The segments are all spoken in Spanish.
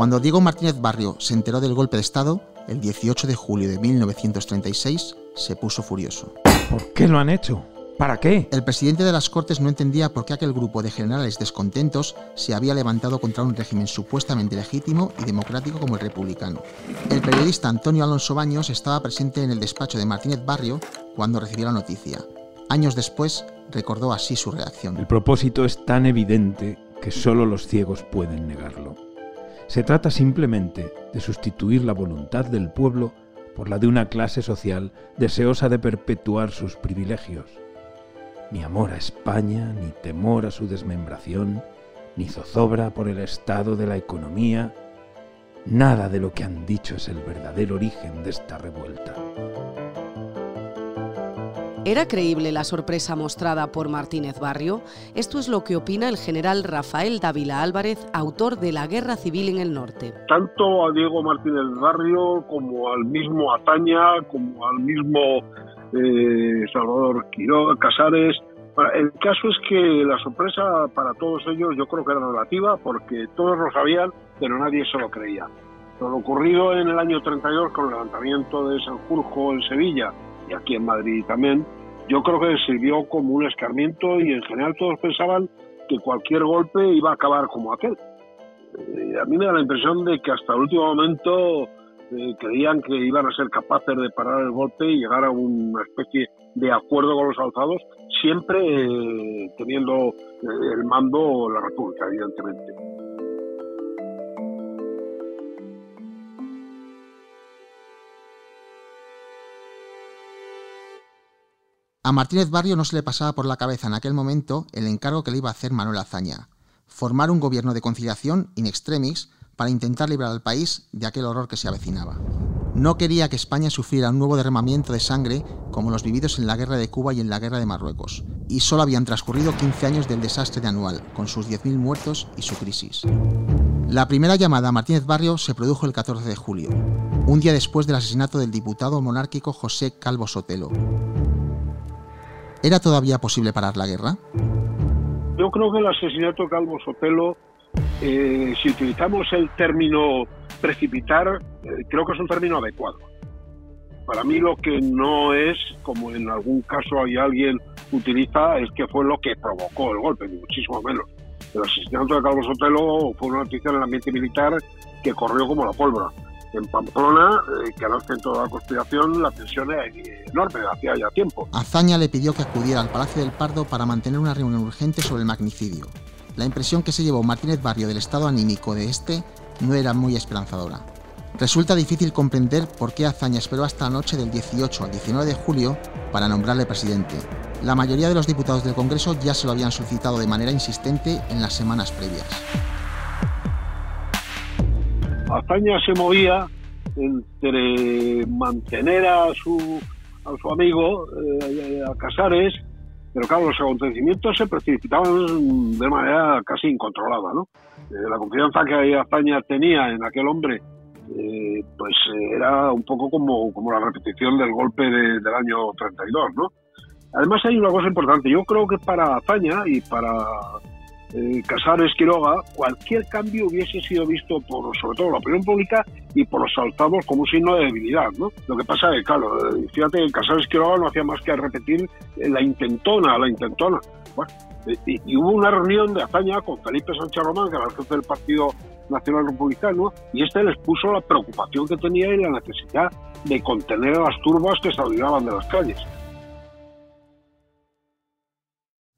Cuando Diego Martínez Barrio se enteró del golpe de Estado, el 18 de julio de 1936, se puso furioso. ¿Por qué lo han hecho? ¿Para qué? El presidente de las Cortes no entendía por qué aquel grupo de generales descontentos se había levantado contra un régimen supuestamente legítimo y democrático como el republicano. El periodista Antonio Alonso Baños estaba presente en el despacho de Martínez Barrio cuando recibió la noticia. Años después, recordó así su reacción. El propósito es tan evidente que solo los ciegos pueden negarlo. Se trata simplemente de sustituir la voluntad del pueblo por la de una clase social deseosa de perpetuar sus privilegios ni amor a España, ni temor a su desmembración, ni zozobra por el estado de la economía. Nada de lo que han dicho es el verdadero origen de esta revuelta. ¿Era creíble la sorpresa mostrada por Martínez Barrio? Esto es lo que opina el general Rafael Dávila Álvarez, autor de La Guerra Civil en el Norte. Tanto a Diego Martínez Barrio como al mismo Ataña, como al mismo eh, Salvador Quiroga, Casares. El caso es que la sorpresa para todos ellos yo creo que era relativa porque todos lo sabían, pero nadie se lo creía. Lo ocurrido en el año 32 con el levantamiento de Sanjurjo en Sevilla y aquí en Madrid también, yo creo que sirvió como un escarmiento y en general todos pensaban que cualquier golpe iba a acabar como aquel. Eh, a mí me da la impresión de que hasta el último momento eh, creían que iban a ser capaces de parar el golpe y llegar a una especie de acuerdo con los alzados, siempre eh, teniendo el mando la República, evidentemente. A Martínez Barrio no se le pasaba por la cabeza en aquel momento el encargo que le iba a hacer Manuel Azaña, formar un gobierno de conciliación in extremis para intentar librar al país de aquel horror que se avecinaba. No quería que España sufriera un nuevo derramamiento de sangre como los vividos en la guerra de Cuba y en la guerra de Marruecos, y solo habían transcurrido 15 años del desastre de Anual, con sus 10.000 muertos y su crisis. La primera llamada a Martínez Barrio se produjo el 14 de julio, un día después del asesinato del diputado monárquico José Calvo Sotelo. ¿Era todavía posible parar la guerra? Yo creo que el asesinato de Calvo Sotelo eh, si utilizamos el término precipitar, eh, creo que es un término adecuado. Para mí lo que no es, como en algún caso hay alguien utiliza, es que fue lo que provocó el golpe, ni muchísimo menos. El asesinato de Carlos Sotelo fue una noticia en el ambiente militar que corrió como la pólvora. En Pamplona, eh, que el centro de la conspiración, la tensión era enorme, hacía ya tiempo. Azaña le pidió que acudiera al Palacio del Pardo para mantener una reunión urgente sobre el magnicidio. La impresión que se llevó Martínez Barrio del estado anímico de este no era muy esperanzadora. Resulta difícil comprender por qué Azaña esperó hasta la noche del 18 al 19 de julio para nombrarle presidente. La mayoría de los diputados del Congreso ya se lo habían solicitado de manera insistente en las semanas previas. Azaña se movía entre mantener a su, amigo, eh, a Casares, pero claro, los acontecimientos se precipitaban de manera casi incontrolada, ¿no? Eh, la confianza que España tenía en aquel hombre, eh, pues eh, era un poco como, como la repetición del golpe del año 32, ¿no? Además hay una cosa importante, yo creo que para España y para eh, Casares Quiroga, cualquier cambio hubiese sido visto por, sobre todo, la opinión pública y por los alzados como un signo de debilidad, ¿no? Lo que pasa es que, claro, eh, fíjate que Casares Quiroga no hacía más que repetir eh, la intentona, la intentona. Y, hubo una reunión de hazaña con Felipe Sánchez Román, que era el jefe del Partido Nacional Republicano, y este les puso la preocupación que tenía y la necesidad de contener a las turbas que se de las calles.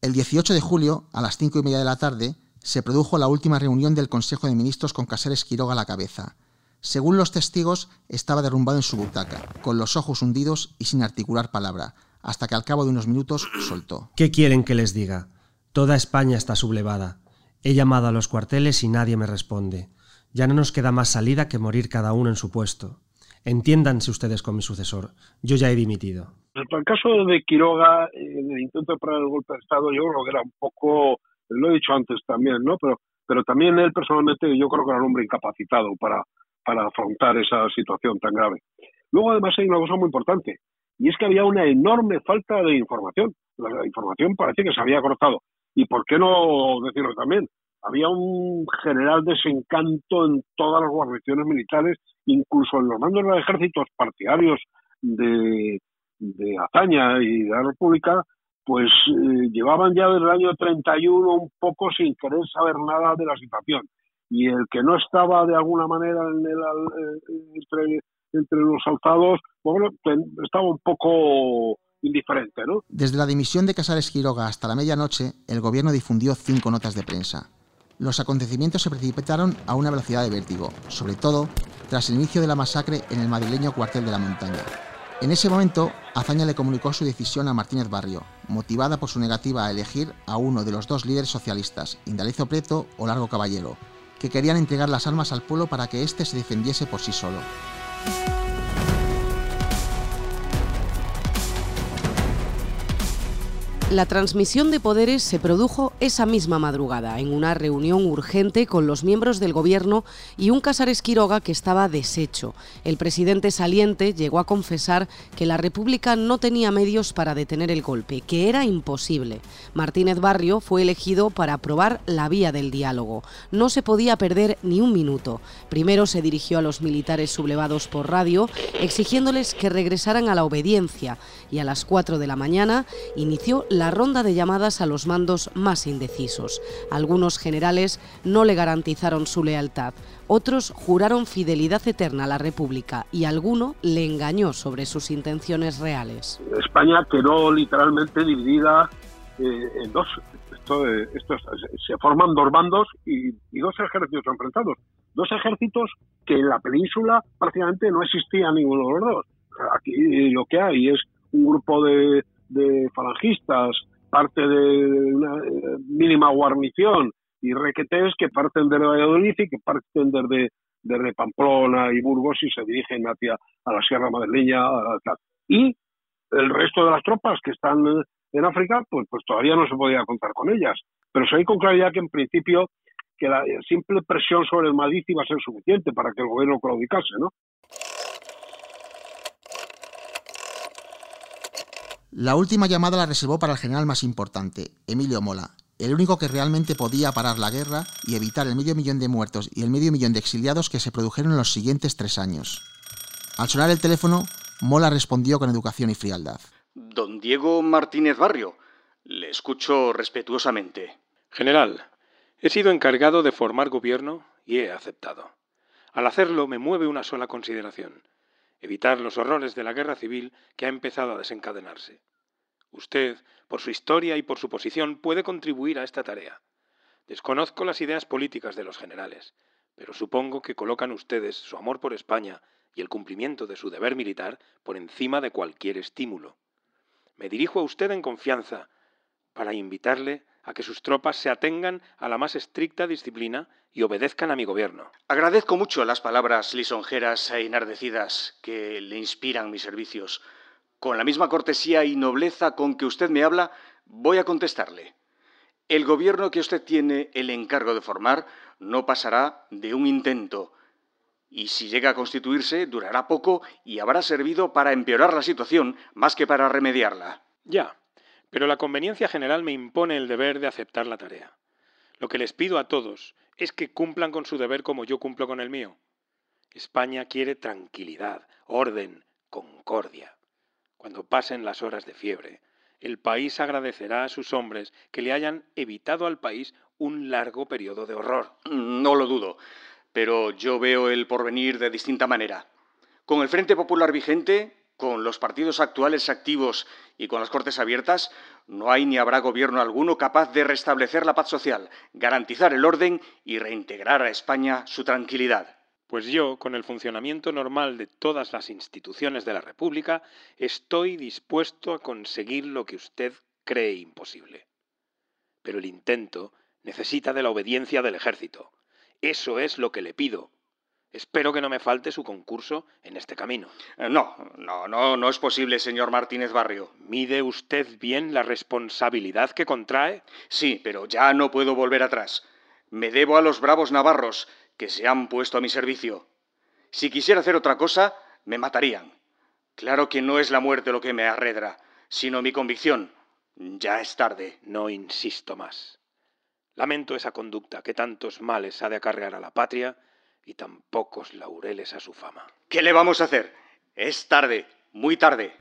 El 18 de julio, a las cinco y media de la tarde, se produjo la última reunión del Consejo de Ministros con Casares Quiroga a la cabeza. Según los testigos, estaba derrumbado en su butaca, con los ojos hundidos y sin articular palabra, hasta que al cabo de unos minutos soltó. ¿Qué quieren que les diga? Toda España está sublevada. He llamado a los cuarteles y nadie me responde. Ya no nos queda más salida que morir cada uno en su puesto. Entiéndanse ustedes con mi sucesor. Yo ya he dimitido. el caso de Quiroga, en el intento de parar el golpe de Estado, yo creo que era un poco, lo he dicho antes también, ¿no? Pero, pero también él personalmente, yo creo que era un hombre incapacitado para, para afrontar esa situación tan grave. Luego, además, hay una cosa muy importante, y es que había una enorme falta de información. La información parece que se había cortado. ¿Y por qué no decirlo también? Había un general desencanto en todas las guarniciones militares, incluso en los mandos de los ejércitos partidarios de, de y de la República, pues eh, llevaban ya desde el año 31 un poco sin querer saber nada de la situación. Y el que no estaba de alguna manera en el, eh, entre, los alzados, bueno, estaba un poco indiferente, ¿no? Desde la dimisión de Casares Quiroga hasta la medianoche, el gobierno difundió cinco notas de prensa. Los acontecimientos se precipitaron a una velocidad de vértigo, sobre todo tras el inicio de la masacre en el madrileño cuartel de la montaña. En ese momento, Azaña le comunicó su decisión a Martínez Barrio, motivada por su negativa a elegir a uno de los dos líderes socialistas, Indalecio Preto o Largo Caballero, que querían entregar las armas al pueblo para que éste se defendiese por sí solo. La transmisión de poderes se produjo esa misma madrugada, en una reunión urgente con los miembros del gobierno y un Casares Quiroga que estaba deshecho. El presidente saliente llegó a confesar que la República no tenía medios para detener el golpe, que era imposible. Martínez Barrio fue elegido para aprobar la vía del diálogo. No se podía perder ni un minuto. Primero se dirigió a los militares sublevados por radio, exigiéndoles que regresaran a la obediencia, y a las 4 de la mañana inició la ronda de llamadas a los mandos más indecisos. Algunos generales no le garantizaron su lealtad, otros juraron fidelidad eterna a la República y alguno le engañó sobre sus intenciones reales. España quedó literalmente dividida eh, en dos. Eh, se forman dos bandos y, y, dos ejércitos enfrentados. Dos ejércitos que en la península prácticamente no existía ninguno de los dos. Aquí lo que hay es un grupo de, de falangistas, parte de una eh, mínima guarnición y requetés que parten de Valladolid y que parten desde, desde Pamplona y Burgos y se dirigen hacia a la Sierra Madrileña. Y el resto de las tropas que están en África, pues, pues todavía no se podía contar con ellas. Pero se ve con claridad que en principio que la simple presión sobre el Madrid iba a ser suficiente para que el gobierno claudicase, ¿no? La última llamada la reservó para el general más importante, Emilio Mola, el único que realmente podía parar la guerra y evitar el medio millón de muertos y el medio millón de exiliados que se produjeron en los siguientes tres años. Al sonar el teléfono, Mola respondió con educación y frialdad. Don Diego Martínez Barrio, le escucho respetuosamente. General, he sido encargado de formar gobierno y he aceptado. Al hacerlo me mueve una sola consideración evitar los horrores de la guerra civil que ha empezado a desencadenarse. Usted, por su historia y por su posición, puede contribuir a esta tarea. Desconozco las ideas políticas de los generales, pero supongo que colocan ustedes su amor por España y el cumplimiento de su deber militar por encima de cualquier estímulo. Me dirijo a usted en confianza para invitarle a que sus tropas se atengan a la más estricta disciplina y obedezcan a mi gobierno. Agradezco mucho las palabras lisonjeras e enardecidas que le inspiran mis servicios. Con la misma cortesía y nobleza con que usted me habla, voy a contestarle. El gobierno que usted tiene el encargo de formar no pasará de un intento, y si llega a constituirse, durará poco y habrá servido para empeorar la situación más que para remediarla. Ya, pero la conveniencia general me impone el deber de aceptar la tarea. Lo que les pido a todos es que cumplan con su deber como yo cumplo con el mío. España quiere tranquilidad, orden, concordia. Cuando pasen las horas de fiebre, el país agradecerá a sus hombres que le hayan evitado al país un largo periodo de horror. No lo dudo, pero yo veo el porvenir de distinta manera. Con el Frente Popular vigente, con los partidos actuales activos y con las Cortes abiertas, no hay ni habrá gobierno alguno capaz de restablecer la paz social, garantizar el orden y reintegrar a España su tranquilidad. Pues yo, con el funcionamiento normal de todas las instituciones de la República, estoy dispuesto a conseguir lo que usted cree imposible. Pero el intento necesita de la obediencia del ejército. Eso es lo que le pido, Espero que no me falte su concurso en este camino. Eh, no, no, no, no es posible, señor Martínez Barrio. ¿Mide usted bien la responsabilidad que contrae? Sí, pero ya no puedo volver atrás. Me debo a los bravos navarros que se han puesto a mi servicio. Si quisiera hacer otra cosa, me matarían. Claro que no es la muerte lo que me arredra, sino mi convicción. Ya es tarde. No insisto más. Lamento esa conducta que tantos males ha de acarrear a la patria y tan pocos laureles a su fama. ¿Qué le vamos a hacer? Es tarde, muy tarde.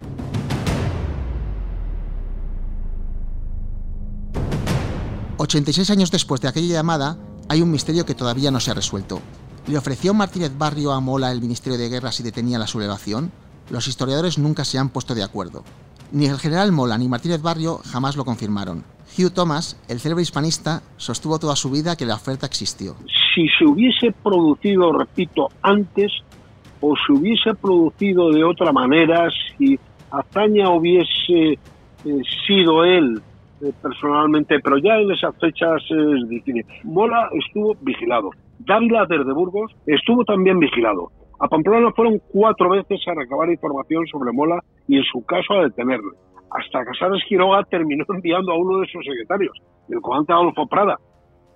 ...86 años después de aquella llamada... ...hay un misterio que todavía no se ha resuelto. ¿Le ofreció Martínez Barrio a Mola el Ministerio de Guerra si detenía la sublevación? Los historiadores nunca se han puesto de acuerdo. Ni el general Mola ni Martínez Barrio jamás lo confirmaron. Hugh Thomas, el célebre hispanista, sostuvo toda su vida que la oferta existió. Si se hubiese producido, repito, antes, o se hubiese producido de otra manera, si Azaña hubiese eh, sido él eh, personalmente, pero ya en esas fechas es difícil. Mola estuvo vigilado. Dávila desde Burgos estuvo también vigilado. A Pamplona fueron cuatro veces a recabar información sobre Mola y en su caso a detenerle. Hasta Casares Quiroga terminó enviando a uno de sus secretarios, el comandante Adolfo Prada.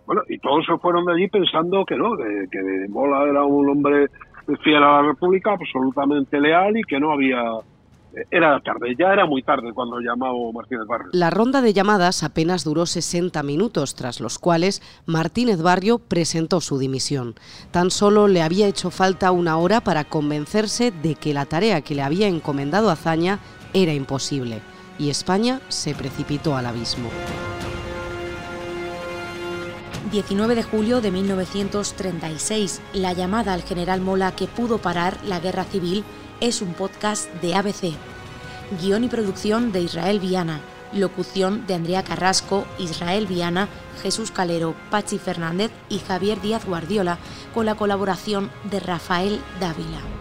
Bueno, y todos se fueron de allí pensando que no, que Mola era un hombre fiel a la República, absolutamente leal y que no había era tarde, ya era muy tarde cuando llamó Martínez Barrio. La ronda de llamadas apenas duró 60 minutos, tras los cuales Martínez Barrio presentó su dimisión. Tan solo le había hecho falta una hora para convencerse de que la tarea que le había encomendado Azaña era imposible, y España se precipitó al abismo. 19 de julio de 1936, la llamada al general Mola que pudo parar la guerra civil es un podcast de ABC. Guión y producción de Israel Viana. Locución de Andrea Carrasco, Israel Viana, Jesús Calero, Pachi Fernández y Javier Díaz Guardiola, con la colaboración de Rafael Dávila.